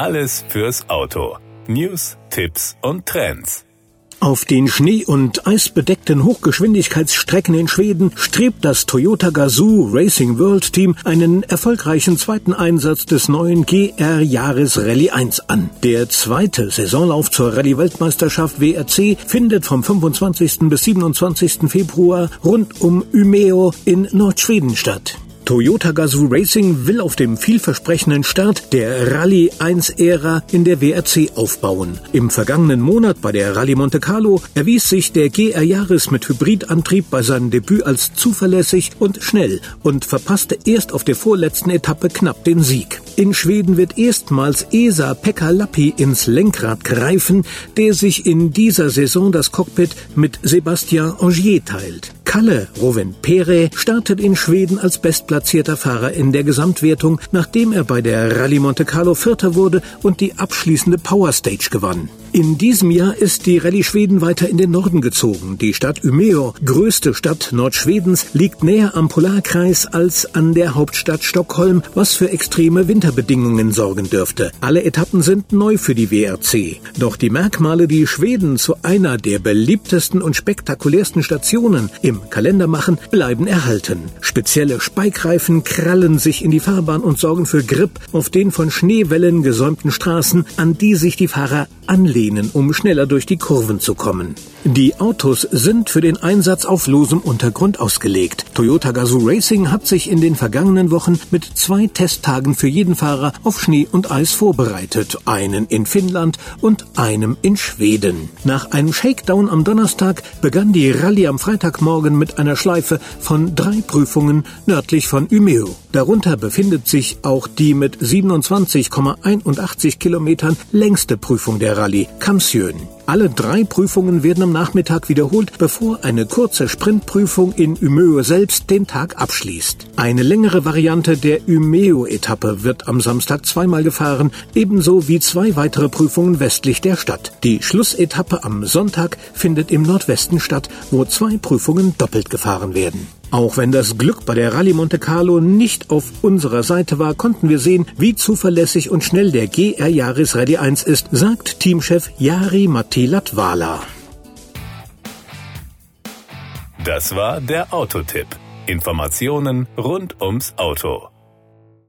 Alles fürs Auto. News, Tipps und Trends. Auf den Schnee- und eisbedeckten Hochgeschwindigkeitsstrecken in Schweden strebt das Toyota Gazoo Racing World Team einen erfolgreichen zweiten Einsatz des neuen GR Jahres Rallye 1 an. Der zweite Saisonlauf zur Rallye Weltmeisterschaft WRC findet vom 25. bis 27. Februar rund um Umeå in Nordschweden statt. Toyota Gazoo Racing will auf dem vielversprechenden Start der Rallye 1-Ära in der WRC aufbauen. Im vergangenen Monat bei der Rallye Monte Carlo erwies sich der GR Yaris mit Hybridantrieb bei seinem Debüt als zuverlässig und schnell und verpasste erst auf der vorletzten Etappe knapp den Sieg. In Schweden wird erstmals Esa Pekka Lappi ins Lenkrad greifen, der sich in dieser Saison das Cockpit mit Sebastian Angier teilt. Kalle Pere startet in Schweden als bestplatzierter Fahrer in der Gesamtwertung, nachdem er bei der Rallye Monte Carlo Vierter wurde und die abschließende Power Stage gewann. In diesem Jahr ist die Rallye Schweden weiter in den Norden gezogen. Die Stadt Umeå, größte Stadt Nordschwedens, liegt näher am Polarkreis als an der Hauptstadt Stockholm, was für extreme Winterbedingungen sorgen dürfte. Alle Etappen sind neu für die WRC. Doch die Merkmale, die Schweden zu einer der beliebtesten und spektakulärsten Stationen im Kalender machen, bleiben erhalten. Spezielle Speikreifen krallen sich in die Fahrbahn und sorgen für Grip auf den von Schneewellen gesäumten Straßen, an die sich die Fahrer anlehnen, um schneller durch die Kurven zu kommen. Die Autos sind für den Einsatz auf losem Untergrund ausgelegt. Toyota Gazoo Racing hat sich in den vergangenen Wochen mit zwei Testtagen für jeden Fahrer auf Schnee und Eis vorbereitet. Einen in Finnland und einem in Schweden. Nach einem Shakedown am Donnerstag begann die Rallye am Freitagmorgen mit einer Schleife von drei Prüfungen nördlich von Umeå. Darunter befindet sich auch die mit 27,81 Kilometern längste Prüfung der Rallye, Kamsjön. Alle drei Prüfungen werden am Nachmittag wiederholt, bevor eine kurze Sprintprüfung in Umeå selbst den Tag abschließt. Eine längere Variante der Umeå-Etappe wird am Samstag zweimal gefahren, ebenso wie zwei weitere Prüfungen westlich der Stadt. Die Schlussetappe am Sonntag findet im Nordwesten statt, wo zwei Prüfungen doppelt gefahren werden. Auch wenn das Glück bei der Rallye Monte Carlo nicht auf unserer Seite war, konnten wir sehen, wie zuverlässig und schnell der GR Yaris Rallye 1 ist, sagt Teamchef Jari Matti Latvala. Das war der Autotipp. Informationen rund ums Auto.